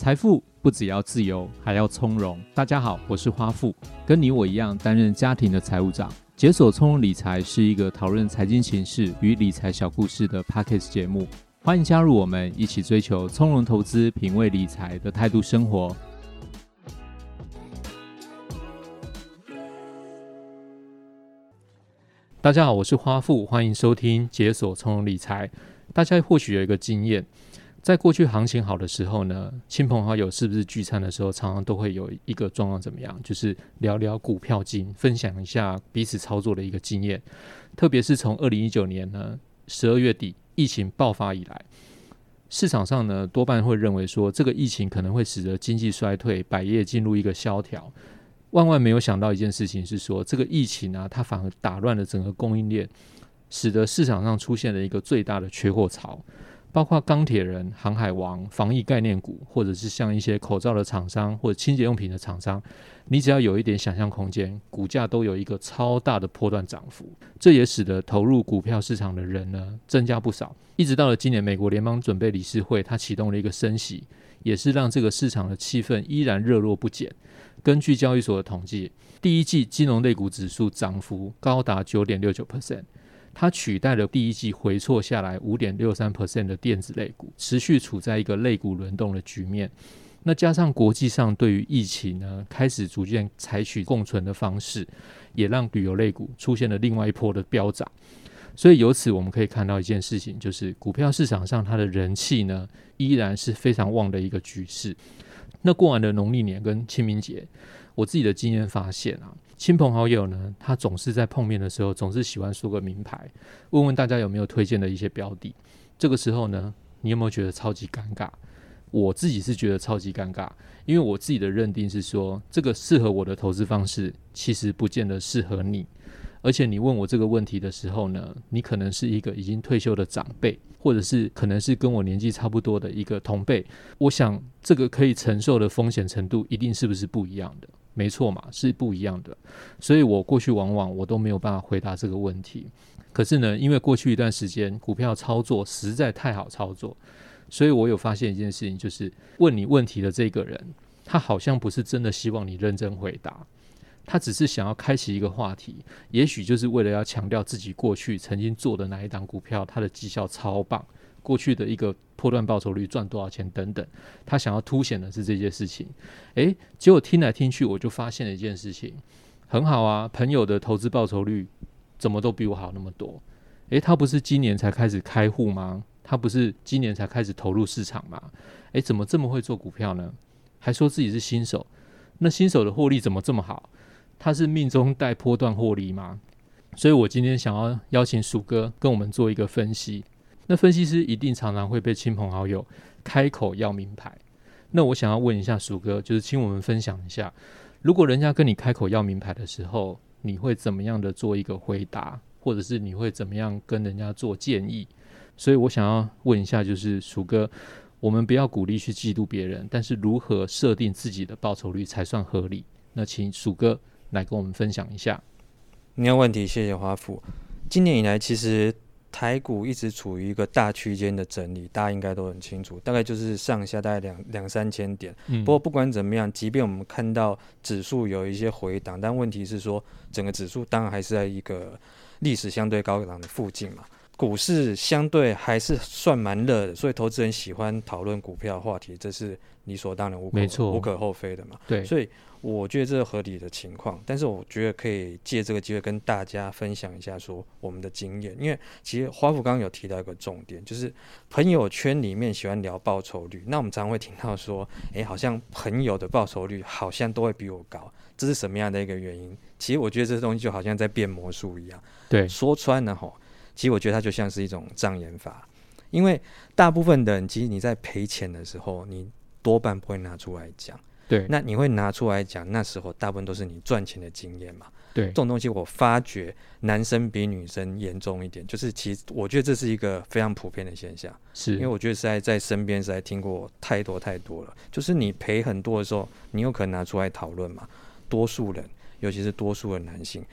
财富不只要自由，还要从容。大家好，我是花富，跟你我一样担任家庭的财务长。解锁从容理财是一个讨论财经形势与理财小故事的 Podcast 节目，欢迎加入我们，一起追求从容投资、品味理财的态度生活。大家好，我是花富，欢迎收听解锁从容理财。大家或许有一个经验。在过去行情好的时候呢，亲朋好友是不是聚餐的时候，常常都会有一个状况怎么样？就是聊聊股票经，分享一下彼此操作的一个经验。特别是从二零一九年呢十二月底疫情爆发以来，市场上呢多半会认为说，这个疫情可能会使得经济衰退，百业进入一个萧条。万万没有想到一件事情是说，这个疫情啊，它反而打乱了整个供应链，使得市场上出现了一个最大的缺货潮。包括钢铁人、航海王、防疫概念股，或者是像一些口罩的厂商或者清洁用品的厂商，你只要有一点想象空间，股价都有一个超大的波段涨幅。这也使得投入股票市场的人呢增加不少。一直到了今年，美国联邦准备理事会它启动了一个升息，也是让这个市场的气氛依然热络不减。根据交易所的统计，第一季金融类股指数涨幅高达九点六九 percent。它取代了第一季回挫下来五点六三 percent 的电子类股，持续处在一个类股轮动的局面。那加上国际上对于疫情呢，开始逐渐采取共存的方式，也让旅游类股出现了另外一波的飙涨。所以由此我们可以看到一件事情，就是股票市场上它的人气呢，依然是非常旺的一个局势。那过完了农历年跟清明节，我自己的经验发现啊。亲朋好友呢，他总是在碰面的时候，总是喜欢说个名牌，问问大家有没有推荐的一些标的。这个时候呢，你有没有觉得超级尴尬？我自己是觉得超级尴尬，因为我自己的认定是说，这个适合我的投资方式，其实不见得适合你。而且你问我这个问题的时候呢，你可能是一个已经退休的长辈，或者是可能是跟我年纪差不多的一个同辈。我想，这个可以承受的风险程度，一定是不是不一样的？没错嘛，是不一样的，所以我过去往往我都没有办法回答这个问题。可是呢，因为过去一段时间股票操作实在太好操作，所以我有发现一件事情，就是问你问题的这个人，他好像不是真的希望你认真回答，他只是想要开启一个话题，也许就是为了要强调自己过去曾经做的哪一档股票，它的绩效超棒。过去的一个波段报酬率赚多少钱等等，他想要凸显的是这件事情。诶，结果听来听去，我就发现了一件事情，很好啊，朋友的投资报酬率怎么都比我好那么多。诶，他不是今年才开始开户吗？他不是今年才开始投入市场吗？诶，怎么这么会做股票呢？还说自己是新手，那新手的获利怎么这么好？他是命中带波段获利吗？所以我今天想要邀请鼠哥跟我们做一个分析。那分析师一定常常会被亲朋好友开口要名牌。那我想要问一下鼠哥，就是请我们分享一下，如果人家跟你开口要名牌的时候，你会怎么样的做一个回答，或者是你会怎么样跟人家做建议？所以我想要问一下，就是鼠哥，我们不要鼓励去嫉妒别人，但是如何设定自己的报酬率才算合理？那请鼠哥来跟我们分享一下。没有问题，谢谢华富。今年以来，其实。台股一直处于一个大区间的整理，大家应该都很清楚，大概就是上下大概两两三千点。嗯。不过不管怎么样，即便我们看到指数有一些回档，但问题是说，整个指数当然还是在一个历史相对高档的附近嘛。股市相对还是算蛮热的，所以投资人喜欢讨论股票的话题，这是理所当然、无可、无可厚非的嘛。对，所以。我觉得这是合理的情况，但是我觉得可以借这个机会跟大家分享一下说我们的经验，因为其实花富刚刚有提到一个重点，就是朋友圈里面喜欢聊报酬率，那我们常常会听到说，诶，好像朋友的报酬率好像都会比我高，这是什么样的一个原因？其实我觉得这东西就好像在变魔术一样，对，说穿了吼，其实我觉得它就像是一种障眼法，因为大部分的人其实你在赔钱的时候，你多半不会拿出来讲。对，那你会拿出来讲，那时候大部分都是你赚钱的经验嘛。对，这种东西我发觉男生比女生严重一点，就是其实我觉得这是一个非常普遍的现象，是因为我觉得实在在身边实在听过太多太多了。就是你赔很多的时候，你有可能拿出来讨论嘛。多数人，尤其是多数的男性，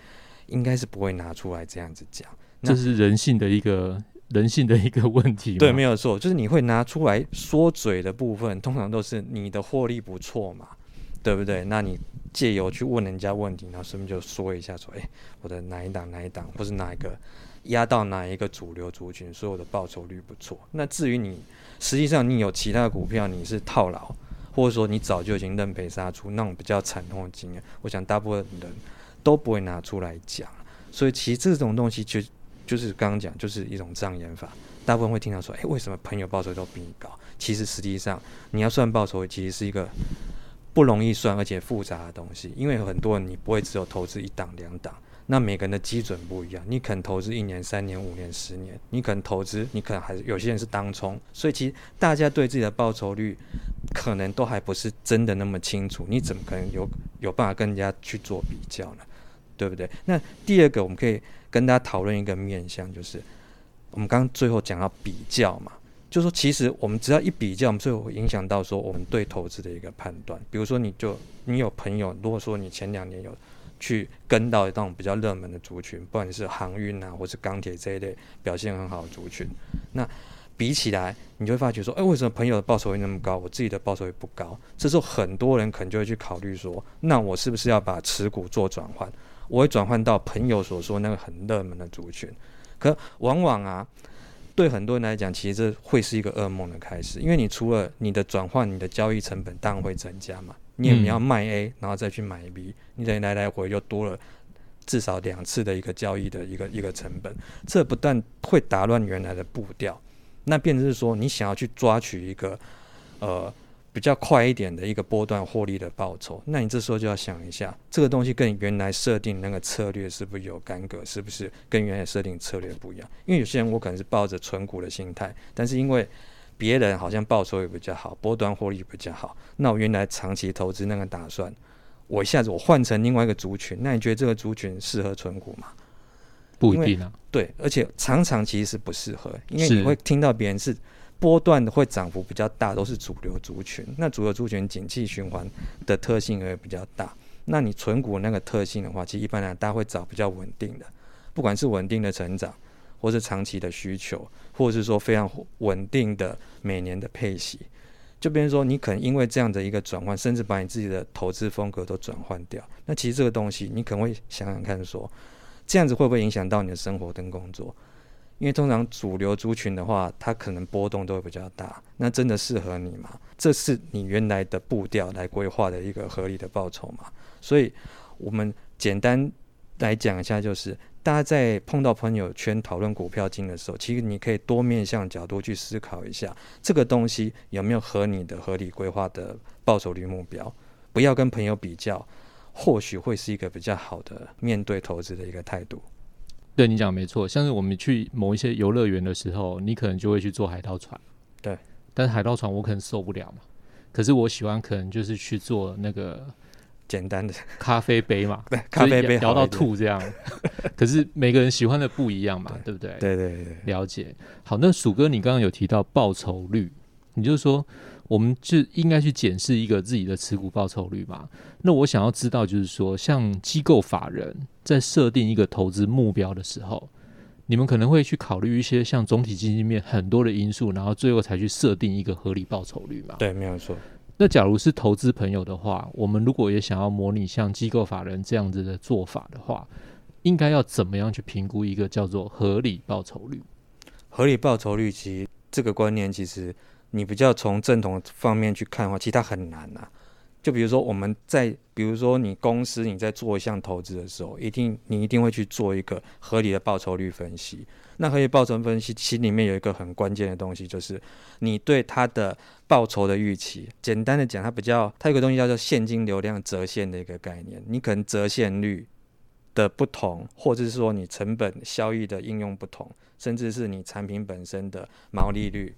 应该是不会拿出来这样子讲。这是人性的一个 人性的一个问题。对，没有错，就是你会拿出来说嘴的部分，通常都是你的获利不错嘛，对不对？那你借由去问人家问题，然后顺便就说一下说，哎，我的哪一档哪一档，或是哪一个压到哪一个主流族群，所有的报酬率不错。那至于你实际上你有其他的股票，你是套牢，或者说你早就已经认赔杀出那种比较惨痛的经验，我想大部分人都不会拿出来讲。所以其实这种东西就就是刚刚讲，就是一种障眼法。大部分会听到说，诶，为什么朋友报酬都比你高？其实实际上你要算报酬，其实是一个不容易算而且复杂的东西。因为很多人你不会只有投资一档两档，那每个人的基准不一样。你可能投资一年、三年、五年、十年，你可能投资，你可能还是有些人是当冲。所以其实大家对自己的报酬率可能都还不是真的那么清楚。你怎么可能有有办法跟人家去做比较呢？对不对？那第二个，我们可以跟大家讨论一个面向，就是我们刚刚最后讲到比较嘛，就说其实我们只要一比较，我们最后会影响到说我们对投资的一个判断。比如说，你就你有朋友，如果说你前两年有去跟到那种比较热门的族群，不管是航运啊，或是钢铁这一类表现很好的族群，那比起来，你就会发觉说，哎，为什么朋友的报酬会那么高，我自己的报酬率不高？这时候很多人可能就会去考虑说，那我是不是要把持股做转换？我会转换到朋友所说那个很热门的族群，可往往啊，对很多人来讲，其实这会是一个噩梦的开始，因为你除了你的转换，你的交易成本当然会增加嘛，你也你要卖 A，然后再去买 B，你等于来来回又多了至少两次的一个交易的一个一个成本，这不但会打乱原来的步调，那变成是说你想要去抓取一个呃。比较快一点的一个波段获利的报酬，那你这时候就要想一下，这个东西跟你原来设定那个策略是不是有干戈？是不是跟原来设定策略不一样？因为有些人我可能是抱着存股的心态，但是因为别人好像报酬也比较好，波段获利比较好，那我原来长期投资那个打算，我一下子我换成另外一个族群，那你觉得这个族群适合存股吗？不一定啊。对，而且常常其实是不适合，因为你会听到别人是。波段会涨幅比较大，都是主流族群。那主流族群景气循环的特性也比较大。那你存股那个特性的话，其实一般来讲，大家会找比较稳定的，不管是稳定的成长，或是长期的需求，或者是说非常稳定的每年的配息。就比如说，你可能因为这样的一个转换，甚至把你自己的投资风格都转换掉。那其实这个东西，你可能会想想看，说这样子会不会影响到你的生活跟工作？因为通常主流族群的话，它可能波动都会比较大。那真的适合你吗？这是你原来的步调来规划的一个合理的报酬嘛？所以，我们简单来讲一下，就是大家在碰到朋友圈讨论股票金的时候，其实你可以多面向角度去思考一下，这个东西有没有和你的合理规划的报酬率目标？不要跟朋友比较，或许会是一个比较好的面对投资的一个态度。对你讲没错，像是我们去某一些游乐园的时候，你可能就会去坐海盗船，对。但是海盗船我可能受不了嘛，可是我喜欢可能就是去做那个简单的咖啡杯嘛，对，咖啡杯摇到吐这样。可是每个人喜欢的不一样嘛，对，对不对？对对对，了解。好，那鼠哥，你刚刚有提到报酬率，你就说。我们就应该去检视一个自己的持股报酬率嘛？那我想要知道，就是说，像机构法人在设定一个投资目标的时候，你们可能会去考虑一些像总体经济面很多的因素，然后最后才去设定一个合理报酬率嘛？对，没有错。那假如是投资朋友的话，我们如果也想要模拟像机构法人这样子的做法的话，应该要怎么样去评估一个叫做合理报酬率？合理报酬率，其实这个观念其实。你比较从正统方面去看的话，其实它很难呐、啊。就比如说我们在，比如说你公司你在做一项投资的时候，一定你一定会去做一个合理的报酬率分析。那合理报酬分析其里面有一个很关键的东西，就是你对它的报酬的预期。简单的讲，它比较它有个东西叫做现金流量折现的一个概念。你可能折现率的不同，或者是说你成本效益的应用不同，甚至是你产品本身的毛利率。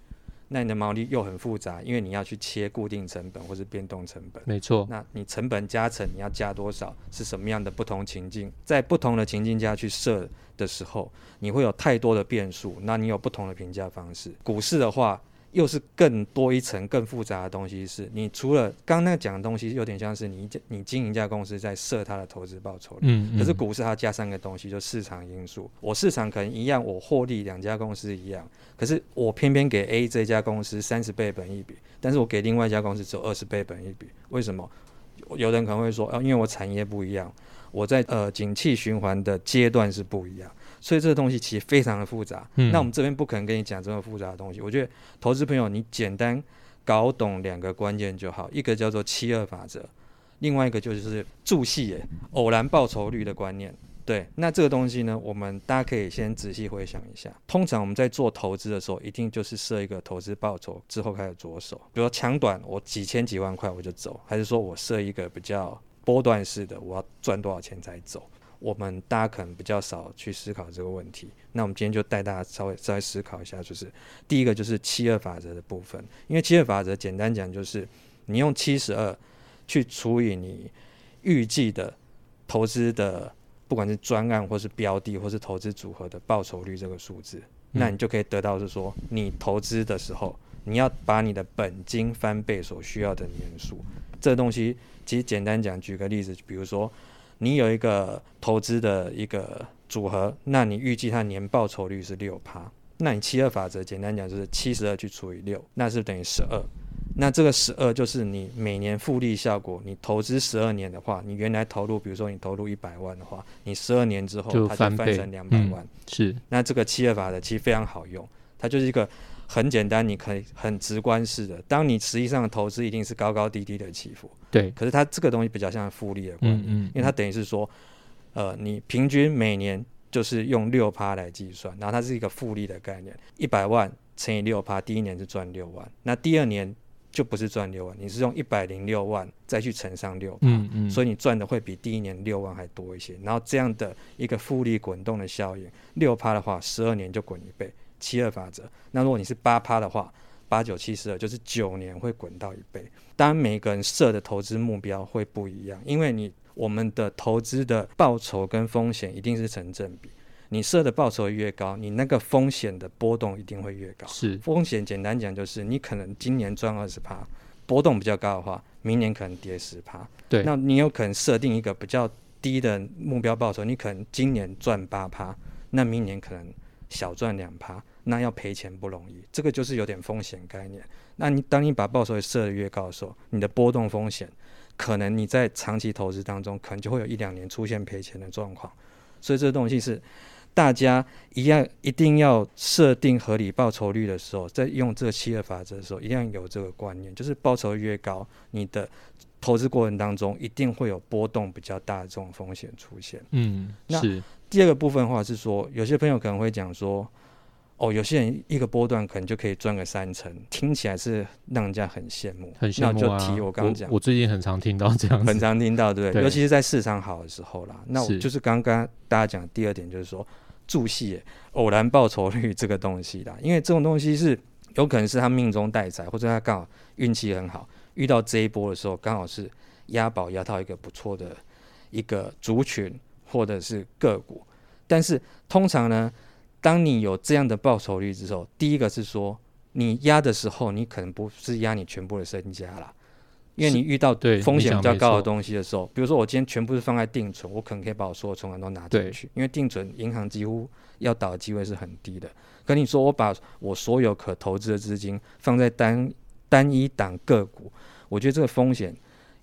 那你的毛利又很复杂，因为你要去切固定成本或是变动成本。没错。那你成本加成你要加多少？是什么样的不同情境？在不同的情境下去设的时候，你会有太多的变数。那你有不同的评价方式。股市的话，又是更多一层更复杂的东西是，是你除了刚刚那个讲的东西，有点像是你你经营一家公司在设它的投资报酬率，嗯，嗯，可是股市它加三个东西，就市场因素。我市场可能一样，我获利两家公司一样，可是我偏偏给 A 这家公司三十倍本一笔，但是我给另外一家公司只有二十倍本一笔，为什么？有人可能会说，啊，因为我产业不一样，我在呃景气循环的阶段是不一样。所以这个东西其实非常的复杂，嗯，那我们这边不可能跟你讲这么复杂的东西。我觉得投资朋友你简单搞懂两个关键就好，一个叫做七二法则，另外一个就是注细诶偶然报酬率的观念。对，那这个东西呢，我们大家可以先仔细回想一下。通常我们在做投资的时候，一定就是设一个投资报酬之后开始着手，比如说长短，我几千几万块我就走，还是说我设一个比较波段式的，我要赚多少钱才走？我们大家可能比较少去思考这个问题，那我们今天就带大家稍微再思考一下，就是第一个就是七二法则的部分，因为七二法则简单讲就是你用七十二去除以你预计的投资的不管是专案或是标的或是投资组合的报酬率这个数字，那你就可以得到是说你投资的时候你要把你的本金翻倍所需要的年数，这东西其实简单讲，举个例子，比如说。你有一个投资的一个组合，那你预计它年报酬率是六趴，那你七二法则简单讲就是七十二去除以六，那是等于十二。那这个十二就是你每年复利效果。你投资十二年的话，你原来投入，比如说你投入一百万的话，你十二年之后它就翻成两百万。嗯，是。那这个七二法则其实非常好用，它就是一个。很简单，你可以很直观式的。当你实际上的投资一定是高高低低的起伏，对。可是它这个东西比较像复利的观念，嗯嗯嗯，因为它等于是说，呃，你平均每年就是用六趴来计算，然后它是一个复利的概念，一百万乘以六趴，第一年是赚六万，那第二年就不是赚六万，你是用一百零六万再去乘上六趴，嗯嗯，所以你赚的会比第一年六万还多一些。然后这样的一个复利滚动的效应，六趴的话，十二年就滚一倍。七二法则，那如果你是八趴的话，八九七十二就是九年会滚到一倍。当然，每个人设的投资目标会不一样，因为你我们的投资的报酬跟风险一定是成正比。你设的报酬越高，你那个风险的波动一定会越高。是风险简单讲就是，你可能今年赚二十趴，波动比较高的话，明年可能跌十趴。对，那你有可能设定一个比较低的目标报酬，你可能今年赚八趴，那明年可能小赚两趴。那要赔钱不容易，这个就是有点风险概念。那你当你把报酬率设的越高的时候，你的波动风险可能你在长期投资当中，可能就会有一两年出现赔钱的状况。所以这个东西是大家一样一定要设定合理报酬率的时候，在用这七二法则的时候，一定要有这个观念，就是报酬越高，你的投资过程当中一定会有波动比较大的这种风险出现。嗯，那第二个部分的话是说，有些朋友可能会讲说。哦，有些人一个波段可能就可以赚个三成，听起来是让人家很羡慕。很羡慕啊！就提我刚刚讲，我最近很常听到这样，很常听到，对不对？尤其是在市场好的时候啦。那我就是刚刚大家讲第二点，就是说注戏偶然报酬率这个东西啦，因为这种东西是有可能是他命中带财，或者他刚好运气很好，遇到这一波的时候刚好是押宝押到一个不错的一个族群或者是个股，但是通常呢。当你有这样的报酬率之后，第一个是说，你压的时候，你可能不是压你全部的身家啦，因为你遇到风险比较高的东西的时候，比如说我今天全部是放在定存，我可能可以把我所有存款都拿进去，因为定存银行几乎要倒的机会是很低的。跟你说，我把我所有可投资的资金放在单单一档个股，我觉得这个风险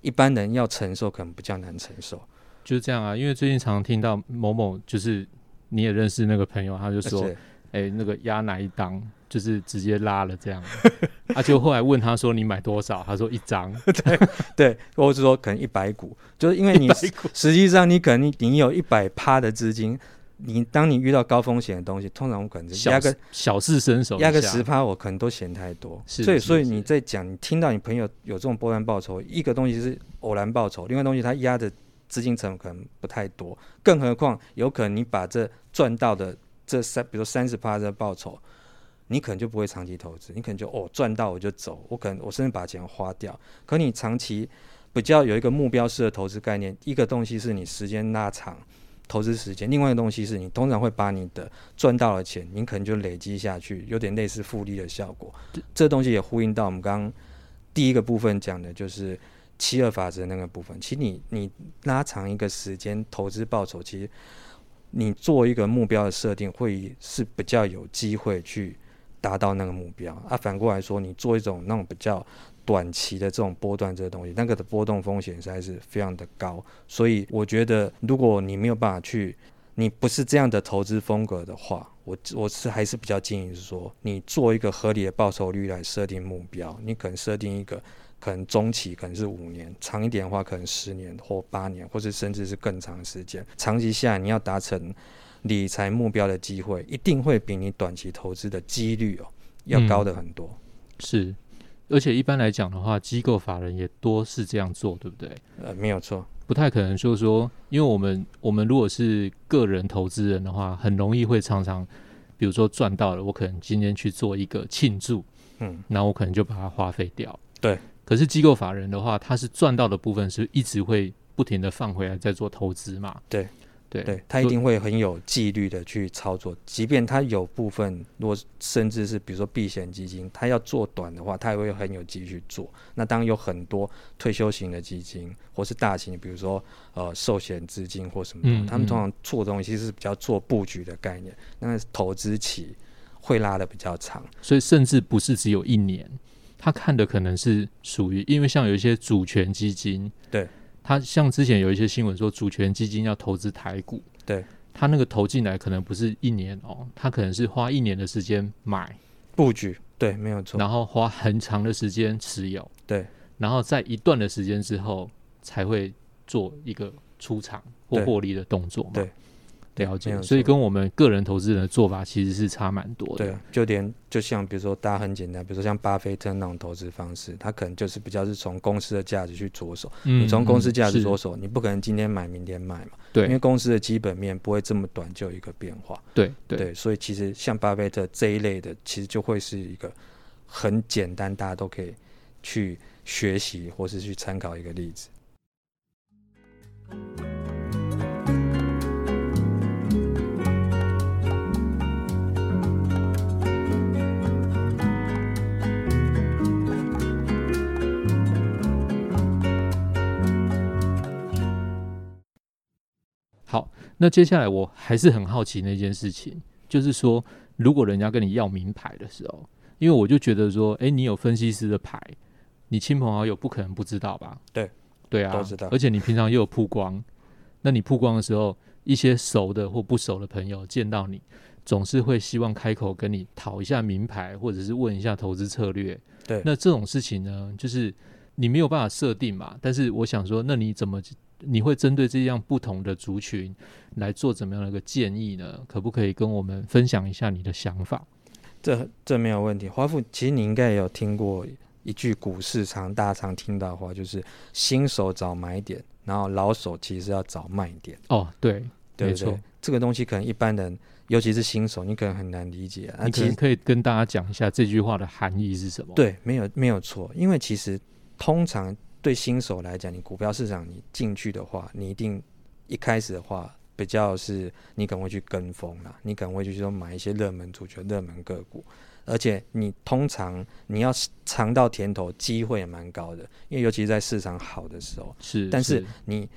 一般人要承受可能比较难承受。就是这样啊，因为最近常常听到某某就是。你也认识那个朋友，他就说：“哎、欸，那个压哪一档，就是直接拉了这样。”他就后来问他说：“你买多少？”他说：“一张。”对对，或者是说可能一百股，就是因为你实际上你可能你有一百趴的资金，你当你遇到高风险的东西，通常我可能压个小事身手，压个十趴，我可能都嫌太多。所以所以你在讲，你听到你朋友有这种波段报酬，一个东西是偶然报酬，另外东西他压的。资金成本可能不太多，更何况有可能你把这赚到的这三，比如说三十趴的报酬，你可能就不会长期投资，你可能就哦赚到我就走，我可能我甚至把钱花掉。可你长期比较有一个目标式的投资概念，一个东西是你时间拉长，投资时间。另外一个东西是你通常会把你的赚到的钱，你可能就累积下去，有点类似复利的效果。这东西也呼应到我们刚刚第一个部分讲的，就是七二法则那个部分。其实你你拉长一个时间投资报酬，其实你做一个目标的设定，会是比较有机会去达到那个目标。啊，反过来说，你做一种那种比较。短期的这种波段，这个东西，那个的波动风险实在是非常的高，所以我觉得，如果你没有办法去，你不是这样的投资风格的话，我我是还是比较建议是说，你做一个合理的报酬率来设定目标，你可能设定一个，可能中期可能是五年，长一点的话可能十年或八年，或者甚至是更长时间，长期下来你要达成理财目标的机会，一定会比你短期投资的几率哦要高的很多，嗯、是。而且一般来讲的话，机构法人也多是这样做，对不对？呃，没有错，不太可能就是说，因为我们我们如果是个人投资人的话，很容易会常常，比如说赚到了，我可能今天去做一个庆祝，嗯，那我可能就把它花费掉。对，可是机构法人的话，他是赚到的部分是一直会不停的放回来再做投资嘛？对。对，对他一定会很有纪律的去操作，即便他有部分，如果甚至是比如说避险基金，他要做短的话，他也会很有纪律去做。那当然有很多退休型的基金，或是大型，比如说呃寿险资金或什么的，嗯嗯，他们通常做的东西是比较做布局的概念，那投资期会拉的比较长，所以甚至不是只有一年，他看的可能是属于，因为像有一些主权基金，对。他像之前有一些新闻说，主权基金要投资台股，对，他那个投进来可能不是一年哦，他可能是花一年的时间买布局，对，没有错，然后花很长的时间持有，对，然后在一段的时间之后才会做一个出场或获利的动作嘛，对。了解，所以跟我们个人投资人的做法其实是差蛮多的。对，就连就像比如说，大家很简单，比如说像巴菲特那种投资方式，他可能就是比较是从公司的价值去着手。嗯，你从公司价值着手，你不可能今天买明天卖嘛。对，因为公司的基本面不会这么短就有一个变化。对对，对，所以其实像巴菲特这一类的，其实就会是一个很简单，大家都可以去学习或是去参考一个例子。好，那接下来我还是很好奇那件事情，就是说，如果人家跟你要名牌的时候，因为我就觉得说，哎、欸，你有分析师的牌，你亲朋好友不可能不知道吧？对，对啊，都知道。而且你平常又有曝光，那你曝光的时候，一些熟的或不熟的朋友见到你，总是会希望开口跟你讨一下名牌，或者是问一下投资策略。对，那这种事情呢，就是你没有办法设定嘛。但是我想说，那你怎么？你会针对这样不同的族群来做怎么样的一个建议呢？可不可以跟我们分享一下你的想法？这这没有问题。华富，其实你应该也有听过一句股市常大家常听到的话，就是新手找买点，然后老手其实要找卖点。哦，对，没错。这个东西可能一般人，尤其是新手，你可能很难理解。你可可以跟大家讲一下这句话的含义是什么？对，没有没有错，因为其实通常。对新手来讲，你股票市场你进去的话，你一定一开始的话比较是你可能会去跟风啦，你可能会去说买一些热门主角、热门个股，而且你通常你要尝到甜头，机会也蛮高的，因为尤其是在市场好的时候是，但是你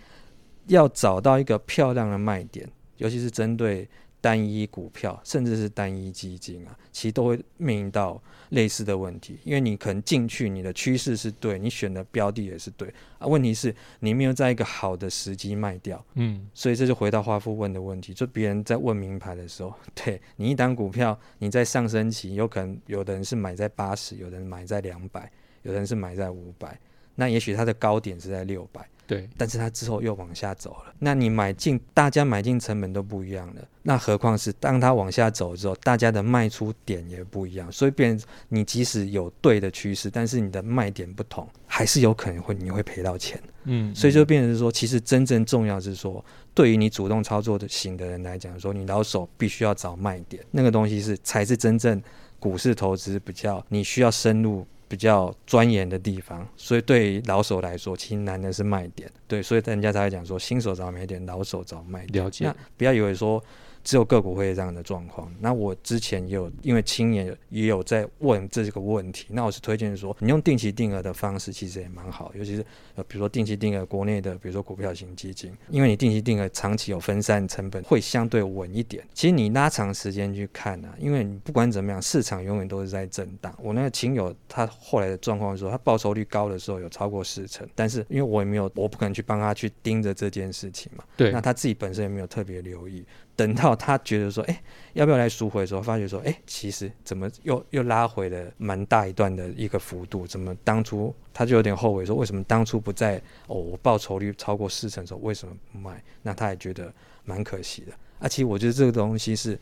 要找到一个漂亮的卖点，尤其是针对。单一股票，甚至是单一基金啊，其实都会面临到类似的问题。因为你可能进去，你的趋势是对，你选的标的也是对啊。问题是，你没有在一个好的时机卖掉。嗯，所以这就回到华富问的问题，就别人在问名牌的时候，对你一档股票，你在上升期，有可能有的人是买在八十，有的人买在两百，有的人是买在五百，那也许它的高点是在六百。对，但是它之后又往下走了。那你买进，大家买进成本都不一样了。那何况是当它往下走之后，大家的卖出点也不一样。所以，变你即使有对的趋势，但是你的卖点不同，还是有可能会你会赔到钱。嗯，所以就变成是说，其实真正重要是说，对于你主动操作的型的人来讲，说你老手必须要找卖点，那个东西是才是真正股市投资比较你需要深入比较钻研的地方，所以对于老手来说，其实难的是卖点。对，所以人家才会讲说，新手找买点，老手找卖点。了解。那不要以为说。只有个股会有这样的状况。那我之前也有，因为青年也有在问这个问题。那我是推荐说，你用定期定额的方式，其实也蛮好。尤其是呃，比如说定期定额国内的，比如说股票型基金，因为你定期定额长期有分散成本，会相对稳一点。其实你拉长时间去看呢、啊，因为你不管怎么样，市场永远都是在震荡。我那个亲友他后来的状况说，他报酬率高的时候有超过四成，但是因为我也没有，我不可能去帮他去盯着这件事情嘛。对。那他自己本身也没有特别留意。等到他觉得说，哎、欸，要不要来赎回的时候，发觉说，哎、欸，其实怎么又又拉回了蛮大一段的一个幅度？怎么当初他就有点后悔，说为什么当初不在哦，我报酬率超过四成的时候为什么不卖？那他也觉得蛮可惜的。而、啊、且我觉得这个东西是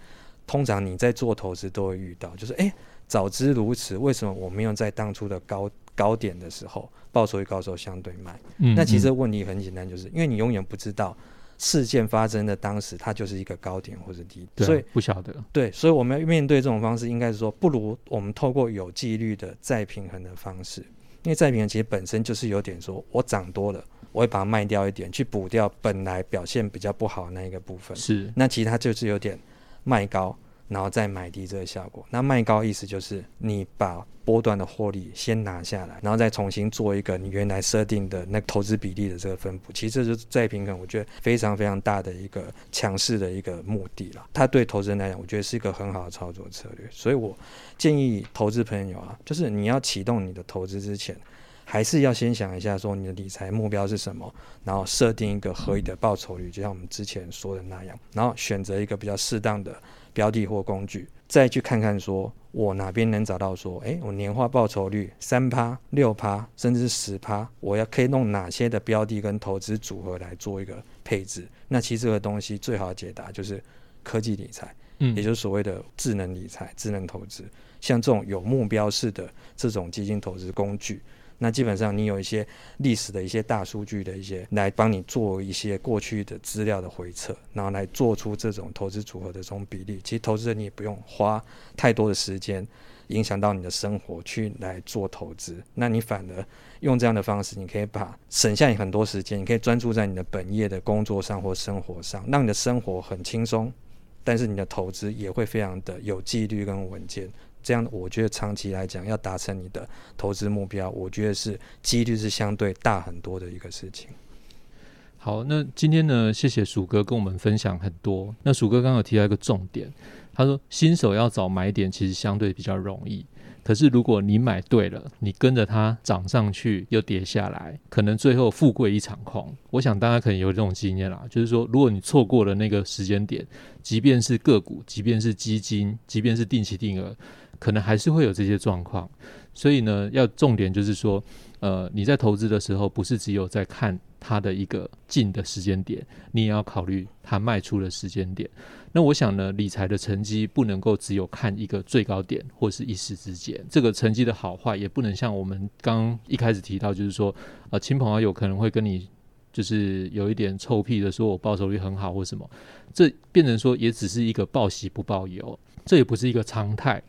通常你在做投资都会遇到，就是哎、欸，早知如此，为什么我没有在当初的高高点的时候报酬率高的时候相对卖？嗯嗯，那其实问题很简单，就是因为你永远不知道。事件发生的当时，它就是一个高点或者低点，所以不晓得。对，所以我们要面对这种方式，应该是说，不如我们透过有纪律的再平衡的方式，因为再平衡其实本身就是有点说，我涨多了，我会把它卖掉一点，去补掉本来表现比较不好的那一个部分。是，那其实它就是有点卖高。然后再买低这个效果，那卖高意思就是你把波段的获利先拿下来，然后再重新做一个你原来设定的那个投资比例的这个分布。其实这是再平衡，我觉得非常非常大的一个强势的一个目的了。它对投资人来讲，我觉得是一个很好的操作策略。所以我建议投资朋友啊，就是你要启动你的投资之前，还是要先想一下说你的理财目标是什么，然后设定一个合理的报酬率，就像我们之前说的那样，然后选择一个比较适当的。标的或工具，再去看看说，我哪边能找到说，诶，我年化报酬率三趴、六趴，甚至是十趴，我要可以弄哪些的标的跟投资组合来做一个配置？那其实这个东西最好解答就是科技理财，嗯，也就是所谓的智能理财、智能投资，像这种有目标式的这种基金投资工具。那基本上你有一些历史的一些大数据的一些来帮你做一些过去的资料的回测，然后来做出这种投资组合的这种比例。其实投资者你也不用花太多的时间影响到你的生活去来做投资，那你反而用这样的方式，你可以把省下你很多时间，你可以专注在你的本业的工作上或生活上，让你的生活很轻松，但是你的投资也会非常的有纪律跟稳健。这样，我觉得长期来讲，要达成你的投资目标，我觉得是几率是相对大很多的一个事情。好，那今天呢，谢谢鼠哥跟我们分享很多。那鼠哥刚刚有提到一个重点，他说新手要找买点其实相对比较容易。可是如果你买对了，你跟着它涨上去又跌下来，可能最后富贵一场空。我想大家可能有这种经验啦，就是说，如果你错过了那个时间点，即便是个股，即便是基金，即便是定期定额。可能还是会有这些状况，所以呢，要重点就是说，呃，你在投资的时候，不是只有在看它的一个进的时间点，你也要考虑它卖出的时间点。那我想呢，理财的成绩不能够只有看一个最高点或是一时之间，这个成绩的好坏也不能像我们刚一开始提到，就是说，呃，亲朋好友可能会跟你就是有一点臭屁的说，我报酬率很好或什么，这变成说也只是一个报喜不报忧，这也不是一个常态。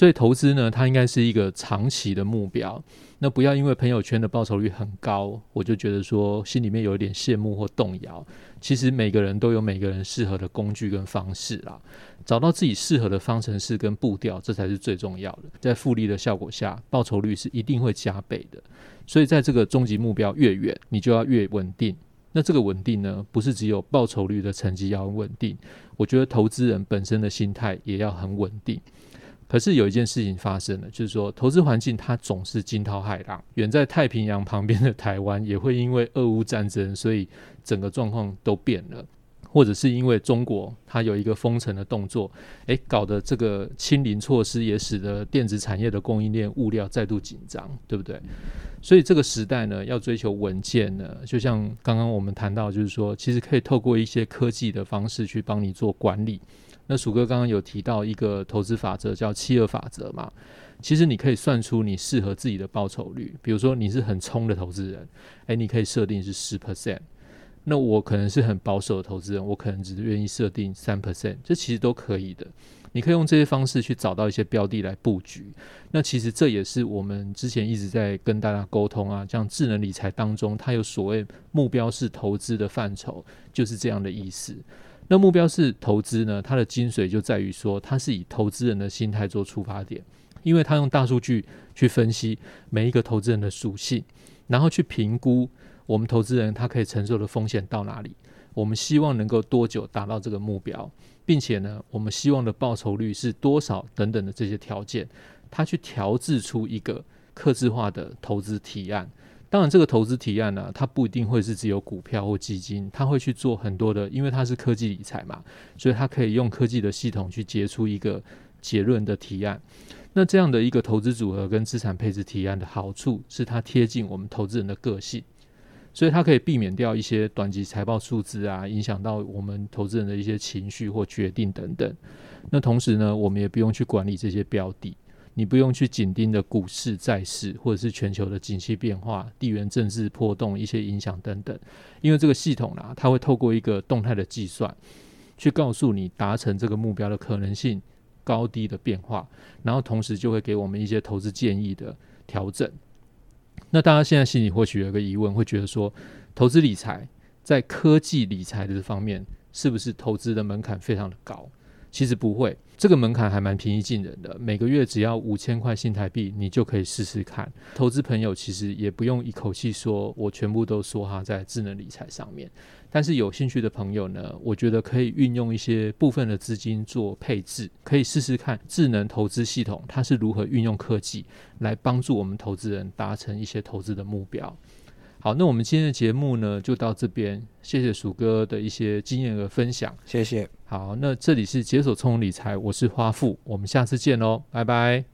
所以投资呢，它应该是一个长期的目标。那不要因为朋友圈的报酬率很高，我就觉得说心里面有一点羡慕或动摇。其实每个人都有每个人适合的工具跟方式啦，找到自己适合的方程式跟步调，这才是最重要的。在复利的效果下，报酬率是一定会加倍的。所以在这个终极目标越远，你就要越稳定。那这个稳定呢，不是只有报酬率的成绩要稳定，我觉得投资人本身的心态也要很稳定。可是有一件事情发生了，就是说投资环境它总是惊涛骇浪。远在太平洋旁边的台湾也会因为俄乌战争，所以整个状况都变了，或者是因为中国它有一个封城的动作，诶，搞得这个清零措施也使得电子产业的供应链物料再度紧张，对不对？所以这个时代呢，要追求稳健呢，就像刚刚我们谈到，就是说其实可以透过一些科技的方式去帮你做管理。那鼠哥刚刚有提到一个投资法则，叫七二法则嘛。其实你可以算出你适合自己的报酬率。比如说你是很冲的投资人，诶，你可以设定是十 percent。那我可能是很保守的投资人，我可能只愿意设定三 percent，这其实都可以的。你可以用这些方式去找到一些标的来布局。那其实这也是我们之前一直在跟大家沟通啊，像智能理财当中，它有所谓目标式投资的范畴，就是这样的意思。那目标是投资呢，它的精髓就在于说，它是以投资人的心态做出发点，因为它用大数据去分析每一个投资人的属性，然后去评估我们投资人他可以承受的风险到哪里，我们希望能够多久达到这个目标。并且呢，我们希望的报酬率是多少等等的这些条件，他去调制出一个客制化的投资提案。当然，这个投资提案呢、它不一定会是只有股票或基金，它会去做很多的，因为它是科技理财嘛，所以它可以用科技的系统去结出一个结论的提案。那这样的一个投资组合跟资产配置提案的好处是，它贴近我们投资人的个性。所以它可以避免掉一些短期财报数字啊，影响到我们投资人的一些情绪或决定等等。那同时呢，我们也不用去管理这些标的，你不用去紧盯着股市、债市或者是全球的景气变化、地缘政治波动一些影响等等。因为这个系统啊，它会透过一个动态的计算，去告诉你达成这个目标的可能性高低的变化，然后同时就会给我们一些投资建议的调整。那大家现在心里或许有个疑问，会觉得说，投资理财在科技理财的这方面，是不是投资的门槛非常的高？其实不会，这个门槛还蛮平易近人的，每个月只要五千块新台币，你就可以试试看。投资朋友其实也不用一口气说，我全部都说哈在智能理财上面。但是有兴趣的朋友呢，我觉得可以运用一些部分的资金做配置，可以试试看智能投资系统它是如何运用科技来帮助我们投资人达成一些投资的目标。好，那我们今天的节目呢，就到这边。谢谢鼠哥的一些经验和分享，谢谢。好，那这里是解锁聪理财，我是花富，我们下次见喽，拜拜。